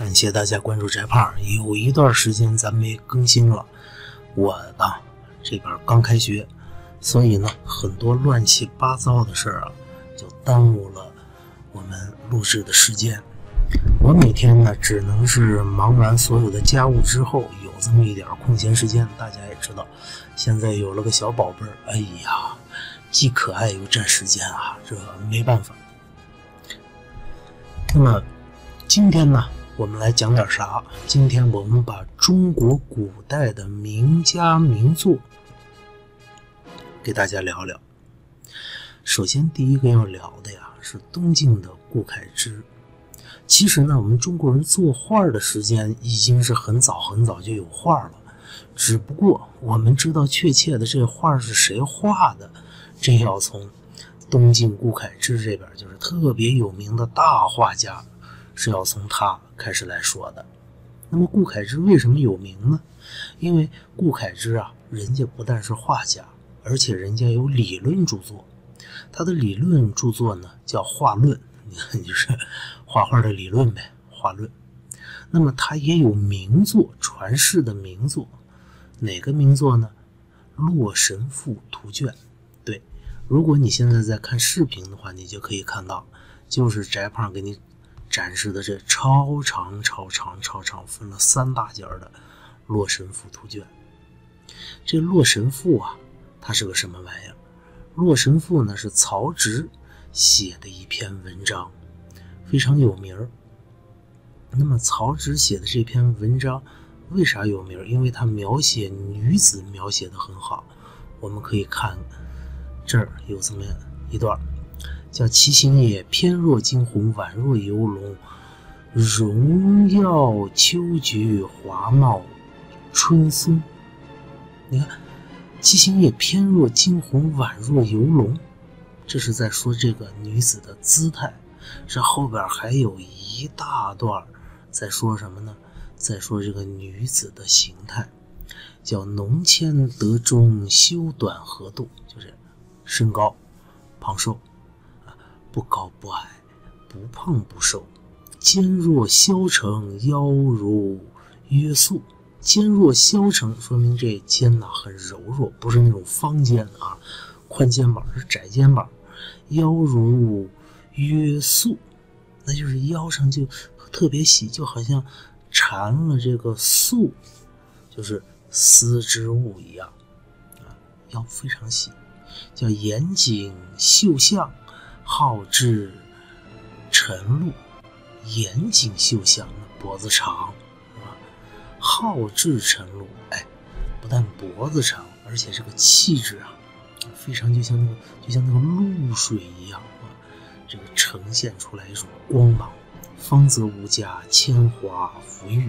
感谢大家关注翟胖。有一段时间咱没更新了，我呢这边刚开学，所以呢很多乱七八糟的事儿啊，就耽误了我们录制的时间。我每天呢只能是忙完所有的家务之后，有这么一点空闲时间。大家也知道，现在有了个小宝贝儿，哎呀，既可爱又占时间啊，这没办法。那么今天呢，我们来讲点啥？今天我们把中国古代的名家名作给大家聊聊。首先，第一个要聊的呀是东晋的顾恺之。其实呢，我们中国人作画的时间已经是很早很早就有画了，只不过我们知道确切的这画是谁画的，这要从东晋顾恺之这边，就是特别有名的大画家，是要从他开始来说的。那么顾恺之为什么有名呢？因为顾恺之啊，人家不但是画家，而且人家有理论著作。他的理论著作呢叫画论，你看就是。画画的理论呗，画论。那么他也有名作，传世的名作，哪个名作呢？《洛神赋图卷》。对，如果你现在在看视频的话，你就可以看到，就是翟胖给你展示的这超长、超长、超长，分了三大节的《洛神赋图卷》。这《洛神赋》啊，它是个什么玩意儿？《洛神赋》呢，是曹植写的一篇文章。非常有名儿。那么曹植写的这篇文章为啥有名儿？因为他描写女子描写的很好。我们可以看这儿有这么一段，叫“其形也翩若惊鸿，宛若游龙，荣耀秋菊，华茂春松。”你看，“其形也翩若惊鸿，宛若游龙”，这是在说这个女子的姿态。这后边还有一大段在说什么呢？在说这个女子的形态，叫“浓纤得中，修短合度”，就是身高胖瘦，不高不矮，不胖不瘦，肩若削成，腰如约素。肩若削成，说明这肩呐很柔弱，不是那种方肩啊，宽肩膀是窄肩膀，腰如。约素，那就是腰上就特别细，就好像缠了这个素，就是丝织物一样啊，腰非常细，叫严谨秀相，好质晨露。严谨秀香，脖子长啊？好质晨露，哎，不但脖子长，而且这个气质啊，非常就像那个就像那个露水一样啊。这个呈现出来一种光芒，芳泽无加，铅华浮玉，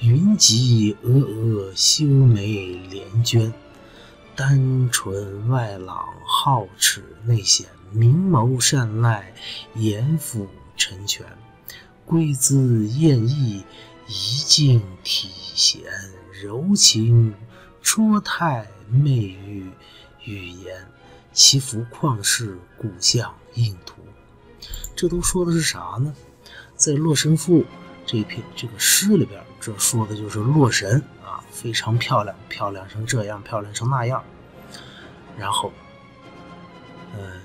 云集峨峨，修眉连娟，丹唇外朗，皓齿内显，明眸善睐，颜府沉泉，归姿艳逸，仪静体闲，柔情绰态，媚于语言，其幅旷世，古相印图。这都说的是啥呢？在《洛神赋》这篇这个诗里边，这说的就是洛神啊，非常漂亮，漂亮成这样，漂亮成那样。然后，呃，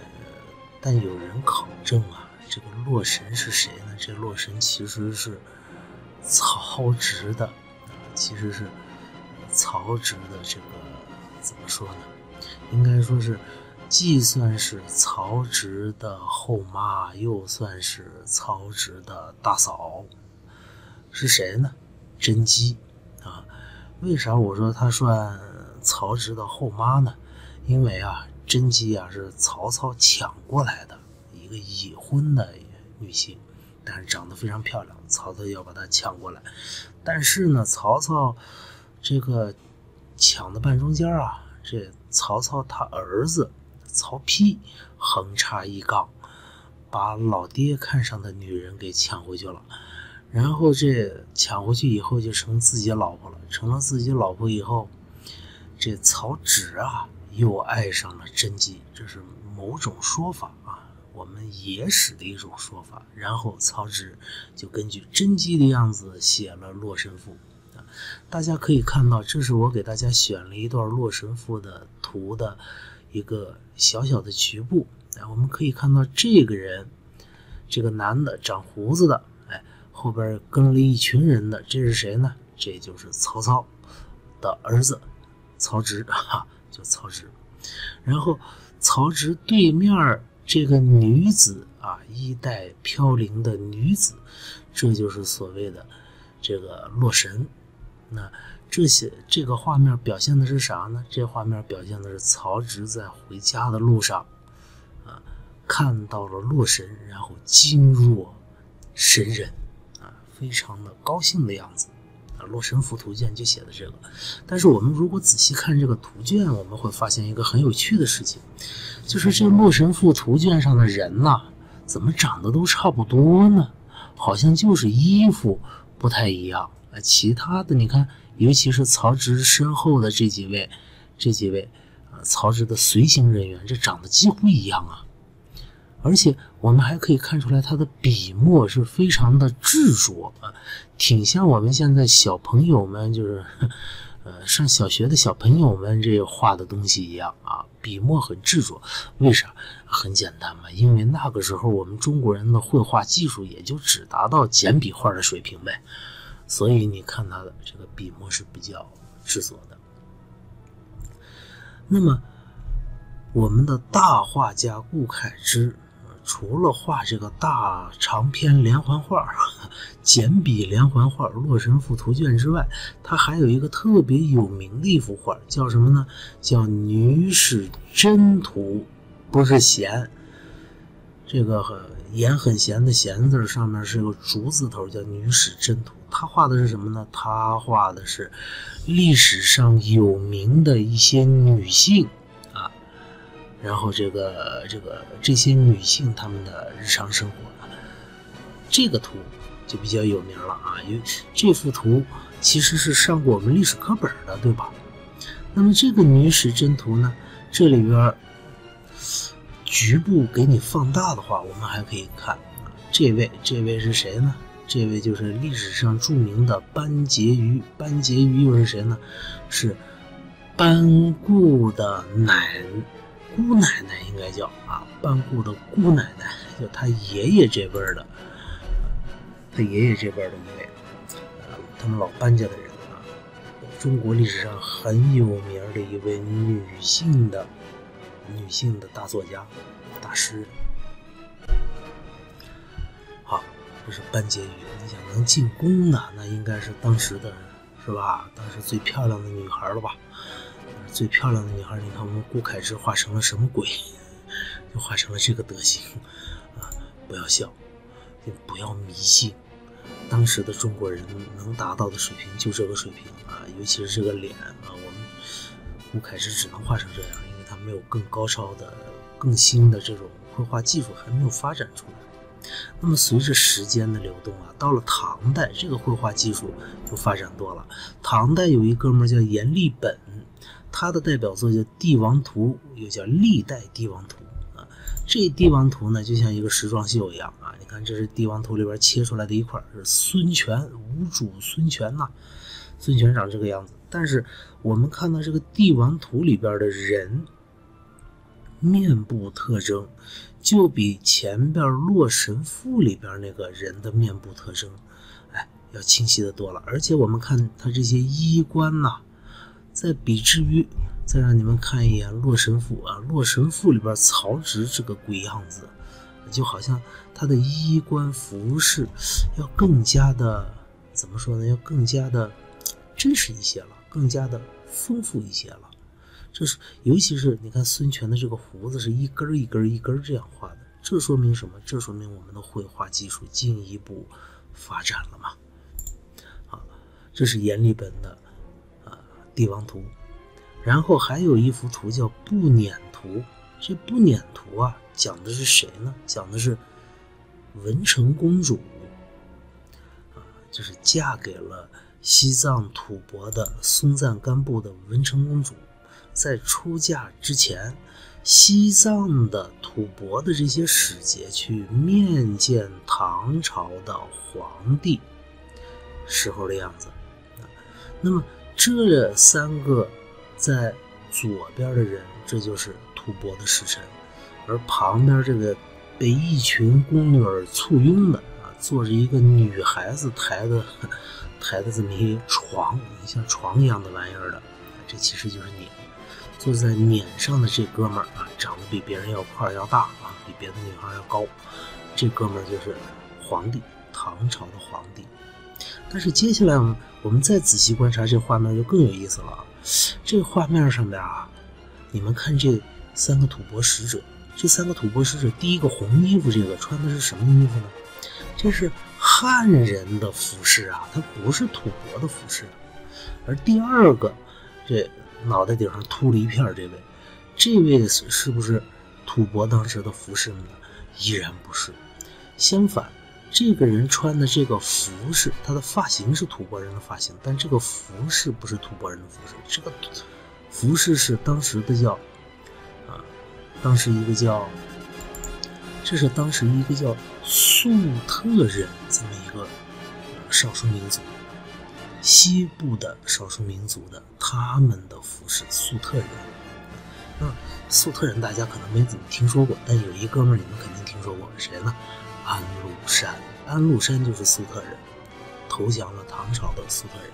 但有人考证啊，这个洛神是谁呢？这洛神其实是曹植的，其实是曹植的这个怎么说呢？应该说是。既算是曹植的后妈，又算是曹植的大嫂，是谁呢？甄姬啊。为啥我说她算曹植的后妈呢？因为啊，甄姬啊是曹操抢过来的一个已婚的女性，但是长得非常漂亮，曹操要把她抢过来。但是呢，曹操这个抢的半中间啊，这曹操他儿子。曹丕横插一杠，把老爹看上的女人给抢回去了，然后这抢回去以后就成自己老婆了。成了自己老婆以后，这曹植啊又爱上了甄姬，这是某种说法啊。我们野史的一种说法。然后曹植就根据甄姬的样子写了《洛神赋》啊，大家可以看到，这是我给大家选了一段《洛神赋》的图的一个小小的局部。哎，我们可以看到这个人，这个男的长胡子的，哎，后边跟了一群人的，这是谁呢？这就是曹操的儿子曹植，哈，就曹植。然后曹植对面这个女子啊，衣带飘零的女子，这就是所谓的这个洛神。那这些这个画面表现的是啥呢？这画面表现的是曹植在回家的路上啊，看到了洛神，然后惊若神人啊，非常的高兴的样子。《洛神赋图卷》就写的这个，但是我们如果仔细看这个图卷，我们会发现一个很有趣的事情，就是这《洛神赋图卷》上的人呐，怎么长得都差不多呢？好像就是衣服不太一样啊。其他的你看，尤其是曹植身后的这几位，这几位啊，曹植的随行人员，这长得几乎一样啊。而且我们还可以看出来，他的笔墨是非常的执着啊，挺像我们现在小朋友们，就是呃上小学的小朋友们这画的东西一样啊，笔墨很执着。为啥？很简单嘛，因为那个时候我们中国人的绘画技术也就只达到简笔画的水平呗，所以你看他的这个笔墨是比较执着的。那么我们的大画家顾恺之。除了画这个大长篇连环画、简笔连环画《洛神赋图卷》之外，他还有一个特别有名的一幅画，叫什么呢？叫《女史箴图》，不是闲。这个很言很闲的闲字上面是个竹字头，叫《女史箴图》。他画的是什么呢？他画的是历史上有名的一些女性。然后这个这个这些女性她们的日常生活，这个图就比较有名了啊，因为这幅图其实是上过我们历史课本的，对吧？那么这个女史箴图呢，这里边局部给你放大的话，我们还可以看这位，这位是谁呢？这位就是历史上著名的班婕妤，班婕妤又是谁呢？是班固的奶。姑奶奶应该叫啊，班固的姑奶奶，就他爷爷这辈儿的，他爷爷这辈儿的一位，呃，他们老班家的人啊，中国历史上很有名的一位女性的女性的大作家、大诗人。好，这是班婕妤，你想能进宫的，那应该是当时的，是吧？当时最漂亮的女孩了吧？最漂亮的女孩，你看我们顾恺之画成了什么鬼？就画成了这个德行啊！不要笑，就不要迷信。当时的中国人能达到的水平就这个水平啊，尤其是这个脸啊，我们顾恺之只能画成这样，因为他没有更高超的、更新的这种绘画技术还没有发展出来。那么随着时间的流动啊，到了唐代，这个绘画技术就发展多了。唐代有一哥们叫阎立本。他的代表作叫《帝王图》，又叫《历代帝王图》啊。这帝王图呢，就像一个时装秀一样啊。你看，这是帝王图里边切出来的一块，是孙权，吴主孙权呐。孙权长这个样子。但是我们看到这个帝王图里边的人面部特征，就比前边《洛神赋》里边那个人的面部特征，哎，要清晰的多了。而且我们看他这些衣冠呐。再比之于，再让你们看一眼《洛神赋》啊，《洛神赋》里边曹植这个鬼样子，就好像他的衣冠服饰要更加的怎么说呢？要更加的真实一些了，更加的丰富一些了。这是尤其是你看孙权的这个胡子是一根一根一根这样画的，这说明什么？这说明我们的绘画技术进一步发展了嘛？啊，这是阎立本的。帝王图，然后还有一幅图叫步辇图。这步辇图啊，讲的是谁呢？讲的是文成公主啊，就是嫁给了西藏吐蕃的松赞干布的文成公主。在出嫁之前，西藏的吐蕃的这些使节去面见唐朝的皇帝时候的样子。那么这三个在左边的人，这就是吐蕃的使臣，而旁边这个被一群宫女簇拥的啊，坐着一个女孩子抬的 抬的这么一床，像床一样的玩意儿的，这其实就是撵。坐在撵上的这哥们儿啊，长得比别人要块要大啊，比别的女孩要高。这哥们儿就是皇帝，唐朝的皇帝。但是接下来我们我们再仔细观察这画面就更有意思了。这画面上边啊，你们看这三个吐蕃使者，这三个吐蕃使者，第一个红衣服这个穿的是什么衣服呢？这是汉人的服饰啊，它不是吐蕃的服饰。而第二个这。脑袋顶上秃了一片，这位，这位是是不是吐蕃当时的服饰呢？依然不是。相反，这个人穿的这个服饰，他的发型是吐蕃人的发型，但这个服饰不是吐蕃人的服饰。这个服饰是当时的叫啊，当时一个叫，这是当时一个叫粟特人这么一个少数民族。西部的少数民族的他们的服饰，粟特人。那粟特人大家可能没怎么听说过，但有一哥们儿你们肯定听说过，谁呢？安禄山。安禄山就是粟特人，投降了唐朝的粟特人。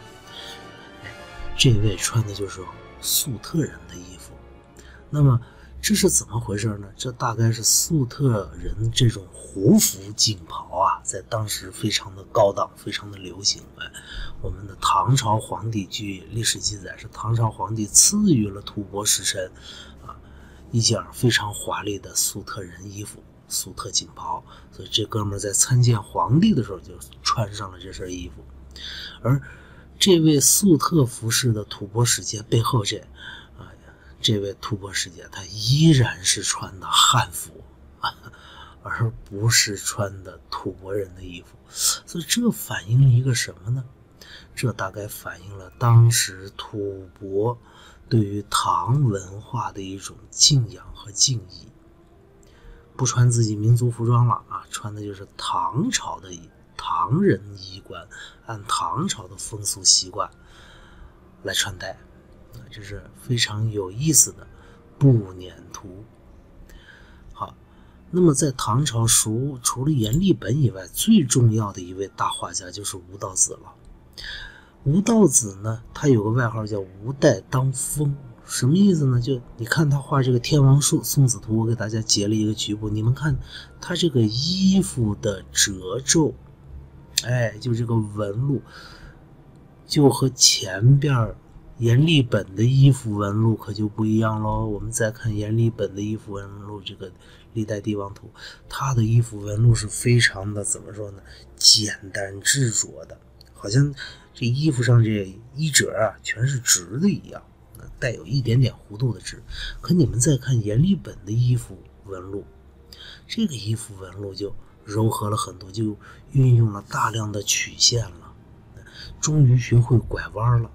哎，这位穿的就是粟特人的衣服。那么。这是怎么回事呢？这大概是粟特人这种胡服锦袍啊，在当时非常的高档，非常的流行。哎，我们的唐朝皇帝据历史记载，是唐朝皇帝赐予了吐蕃使臣啊一件非常华丽的粟特人衣服，粟特锦袍。所以这哥们在参见皇帝的时候就穿上了这身衣服。而这位粟特服饰的吐蕃使节背后这。这位吐蕃使节，他依然是穿的汉服，而不是穿的吐蕃人的衣服，所以这反映了一个什么呢？这大概反映了当时吐蕃对于唐文化的一种敬仰和敬意，不穿自己民族服装了啊，穿的就是唐朝的唐人衣冠，按唐朝的风俗习惯来穿戴。啊这是非常有意思的步辇图。好，那么在唐朝，除除了阎立本以外，最重要的一位大画家就是吴道子了。吴道子呢，他有个外号叫“吴代当风”，什么意思呢？就你看他画这个天王树送子图，我给大家截了一个局部，你们看他这个衣服的褶皱，哎，就这个纹路，就和前边阎立本的衣服纹路可就不一样喽。我们再看阎立本的衣服纹路，这个历代帝王图，他的衣服纹路是非常的怎么说呢？简单执着的，好像这衣服上这衣褶啊全是直的一样，带有一点点弧度的直。可你们再看阎立本的衣服纹路，这个衣服纹路就柔和了很多，就运用了大量的曲线了，终于学会拐弯了。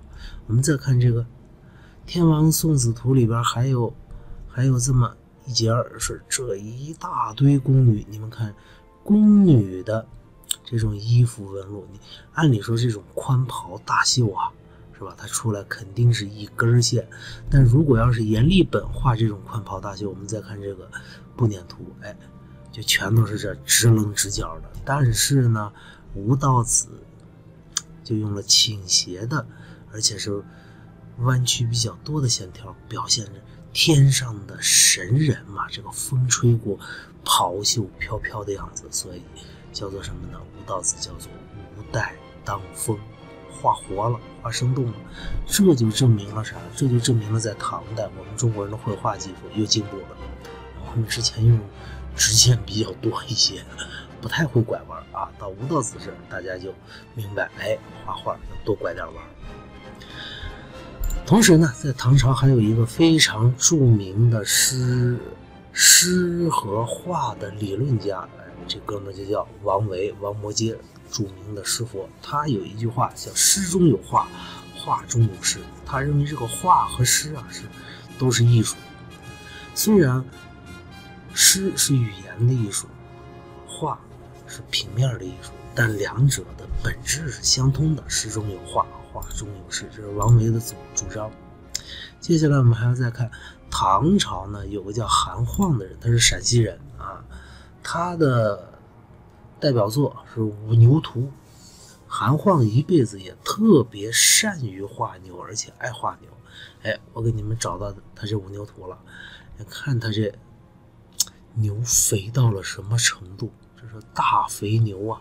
我们再看这个《天王送子图》里边还有还有这么一节是这一大堆宫女，你们看宫女的这种衣服纹路，你按理说这种宽袍大袖啊，是吧？它出来肯定是一根线，但如果要是阎立本画这种宽袍大袖，我们再看这个步辇图，哎，就全都是这直棱直角的。但是呢，吴道子就用了倾斜的。而且是弯曲比较多的线条，表现着天上的神人嘛，这个风吹过，袍袖飘飘的样子，所以叫做什么呢？吴道子叫做吴带当风，画活了，画生动了，这就证明了啥？这就证明了在唐代，我们中国人的绘画技术又进步了。我们之前用直线比较多一些，不太会拐弯啊。到吴道子这儿，大家就明白，哎，画画要多拐点弯。同时呢，在唐朝还有一个非常著名的诗诗和画的理论家，这哥们就叫王维，王摩诘，著名的诗佛。他有一句话叫“诗中有画，画中有诗”。他认为这个画和诗啊是都是艺术。虽然诗是语言的艺术，画是平面的艺术，但两者的本质是相通的。诗中有画，画中有诗，这是王维的主主张。接下来我们还要再看唐朝呢，有个叫韩晃的人，他是陕西人啊，他的代表作是《五牛图》。韩晃一辈子也特别善于画牛，而且爱画牛。哎，我给你们找到他这五牛图了，看他这牛肥到了什么程度？这是大肥牛啊！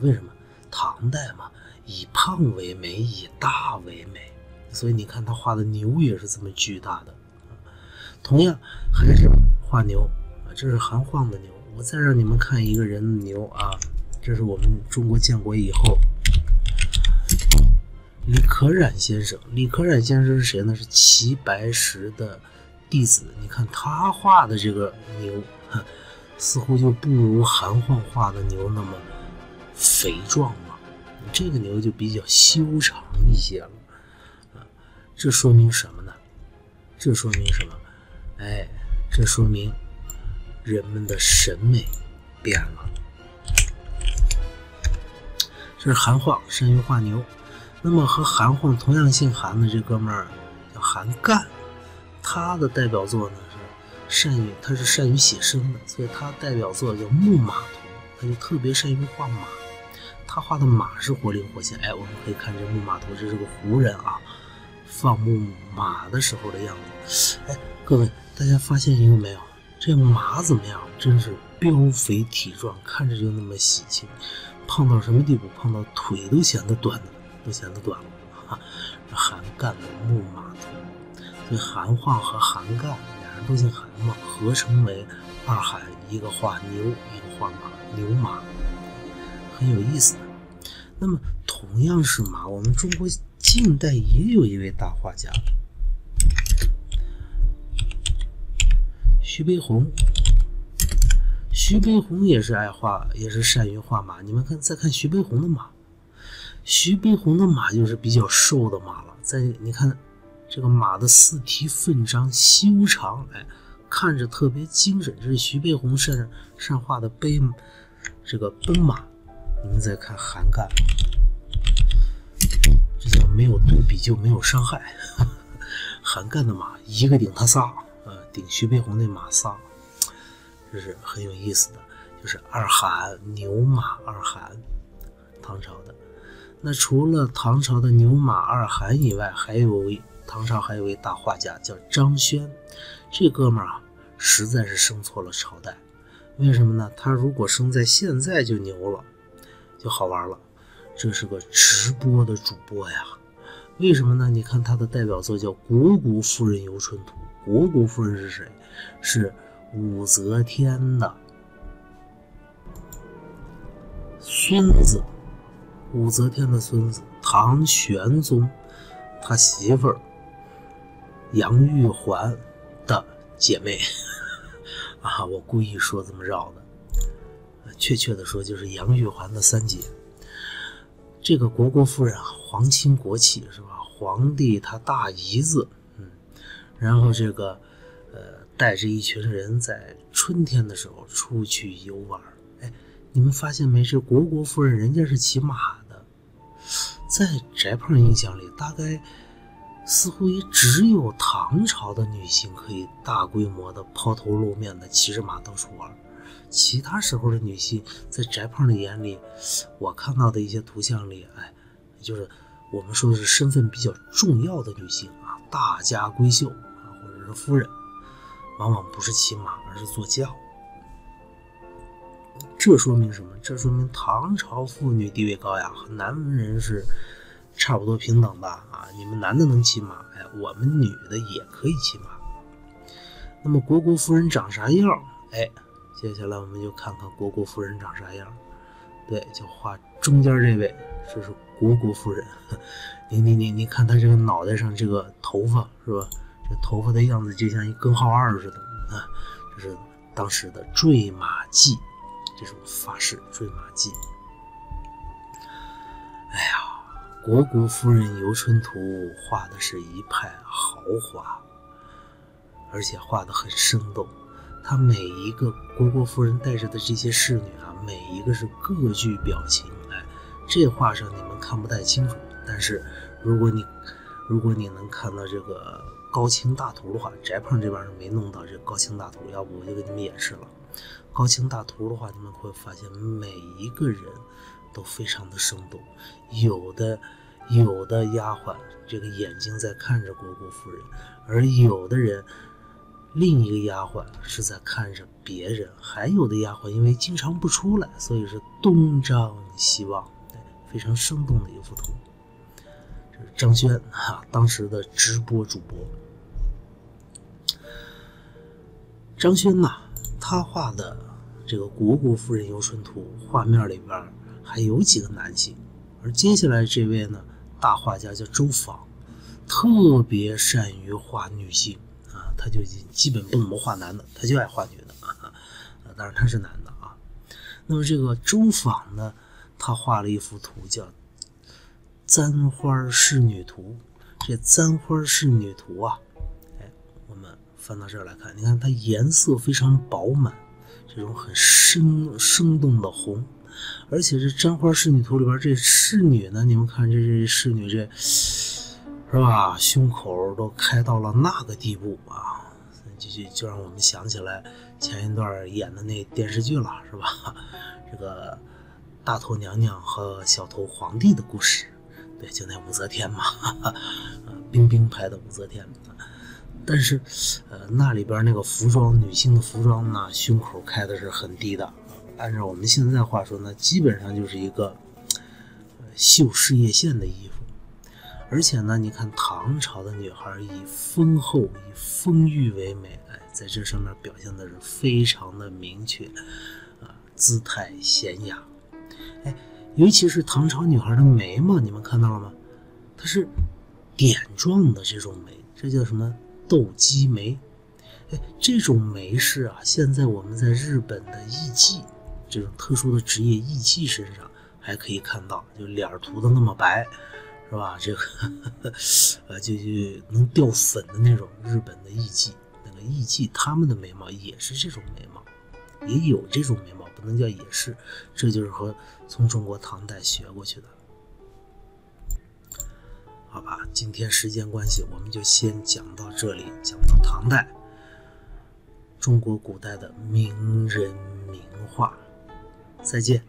为什么？唐代嘛，以胖为美，以大为美，所以你看他画的牛也是这么巨大的。同样还是画牛啊，这是韩晃的牛。我再让你们看一个人的牛啊。这是我们中国建国以后，李可染先生。李可染先生是谁呢？是齐白石的弟子。你看他画的这个牛，似乎就不如韩焕画的牛那么肥壮了。这个牛就比较修长一些了。啊，这说明什么呢？这说明什么？哎，这说明人们的审美变了。这是韩晃，善于画牛。那么和韩晃同样姓韩的这哥们儿叫韩干，他的代表作呢是善于，他是善于写生的，所以他代表作叫《牧马图》，他就特别善于画马。他画的马是活灵活现。哎，我们可以看这《牧马图》，这是个胡人啊，放牧马的时候的样子。哎，各位，大家发现一个没有？这马怎么样？真是膘肥体壮，看着就那么喜庆。胖到什么地步？胖到腿都显得短了，都显得短了啊！韩干的《牧马图》，所以韩晃和韩干俩人都姓韩嘛，合称为二韩，一个画牛，一个画马，牛马很有意思的。那么同样是马，我们中国近代也有一位大画家，徐悲鸿。徐悲鸿也是爱画，也是善于画马。你们看，再看徐悲鸿的马，徐悲鸿的马就是比较瘦的马了。再你看，这个马的四蹄奋张修长，哎，看着特别精神。这是徐悲鸿善善画的奔这个奔马。你们再看韩干，这叫没有对比就没有伤害。韩干的马一个顶他仨，顶徐悲鸿那马仨。这是很有意思的，就是二韩牛马二韩，唐朝的。那除了唐朝的牛马二韩以外，还有位唐朝还有位大画家叫张轩。这哥们儿啊，实在是生错了朝代。为什么呢？他如果生在现在就牛了，就好玩了。这是个直播的主播呀。为什么呢？你看他的代表作叫《虢国夫人游春图》。虢国夫人是谁？是。武则天的孙子，武则天的孙子唐玄宗，他媳妇儿杨玉环的姐妹 啊，我故意说这么绕的，确切的说就是杨玉环的三姐。这个虢国夫人，皇亲国戚是吧？皇帝他大姨子，然后这个。呃带着一群人在春天的时候出去游玩哎，你们发现没？这虢国夫人人家是骑马的，在翟胖印象里，大概似乎也只有唐朝的女性可以大规模的抛头露面的骑着马到处玩其他时候的女性，在翟胖的眼里，我看到的一些图像里，哎，就是我们说的是身份比较重要的女性啊，大家闺秀，者是夫人。往往不是骑马，而是坐轿。这说明什么？这说明唐朝妇女地位高呀，和男人是差不多平等的啊！你们男的能骑马，哎，我们女的也可以骑马。那么虢国夫人长啥样？哎，接下来我们就看看虢国夫人长啥样。对，就画中间这位，这是虢国夫人。你你你你看她这个脑袋上这个头发是吧？头发的样子就像一根号二似的啊！这是当时的坠马髻，这种发饰坠马髻。哎呀，《虢国夫人游春图》画的是一派豪华，而且画的很生动。他每一个虢国夫人带着的这些侍女啊，每一个是各具表情。哎，这画上你们看不太清楚，但是如果你如果你能看到这个高清大图的话，翟胖这边是没弄到这高清大图，要不我就给你们演示了。高清大图的话，你们会发现每一个人都非常的生动，有的有的丫鬟这个眼睛在看着虢国夫人，而有的人。另一个丫鬟是在看着别人，还有的丫鬟因为经常不出来，所以是东张西望，非常生动的一幅图。这是张轩哈当时的直播主播。张轩呐，他画的这个《虢国夫人游春图》画面里边还有几个男性，而接下来这位呢，大画家叫周昉，特别善于画女性啊。他就基本不怎么画男的，他就爱画女的啊。当然他是男的啊。那么这个周昉呢，他画了一幅图叫《簪花仕女图》。这《簪花仕女图》啊，翻到这儿来看，你看它颜色非常饱满，这种很生生动的红。而且这《簪花仕女图》里边这仕女呢，你们看这这仕女这。是吧？胸口都开到了那个地步啊！就就就让我们想起来前一段演的那电视剧了，是吧？这个大头娘娘和小头皇帝的故事，对，就那武则天嘛，呃，冰冰牌的武则天。但是，呃，那里边那个服装，女性的服装呢，胸口开的是很低的。按照我们现在话说呢，基本上就是一个绣事业线的衣服。而且呢，你看唐朝的女孩以丰厚、以丰腴为美，哎，在这上面表现的是非常的明确，啊，姿态娴雅，哎，尤其是唐朝女孩的眉毛，你们看到了吗？它是点状的这种眉，这叫什么斗鸡眉？哎，这种眉是啊，现在我们在日本的艺妓这种特殊的职业艺妓身上还可以看到，就脸涂的那么白。是吧？这个，呃，就就能掉粉的那种日本的艺妓，那个艺妓他们的眉毛也是这种眉毛，也有这种眉毛，不能叫也是，这就是和从中国唐代学过去的。好吧，今天时间关系，我们就先讲到这里，讲到唐代中国古代的名人名画，再见。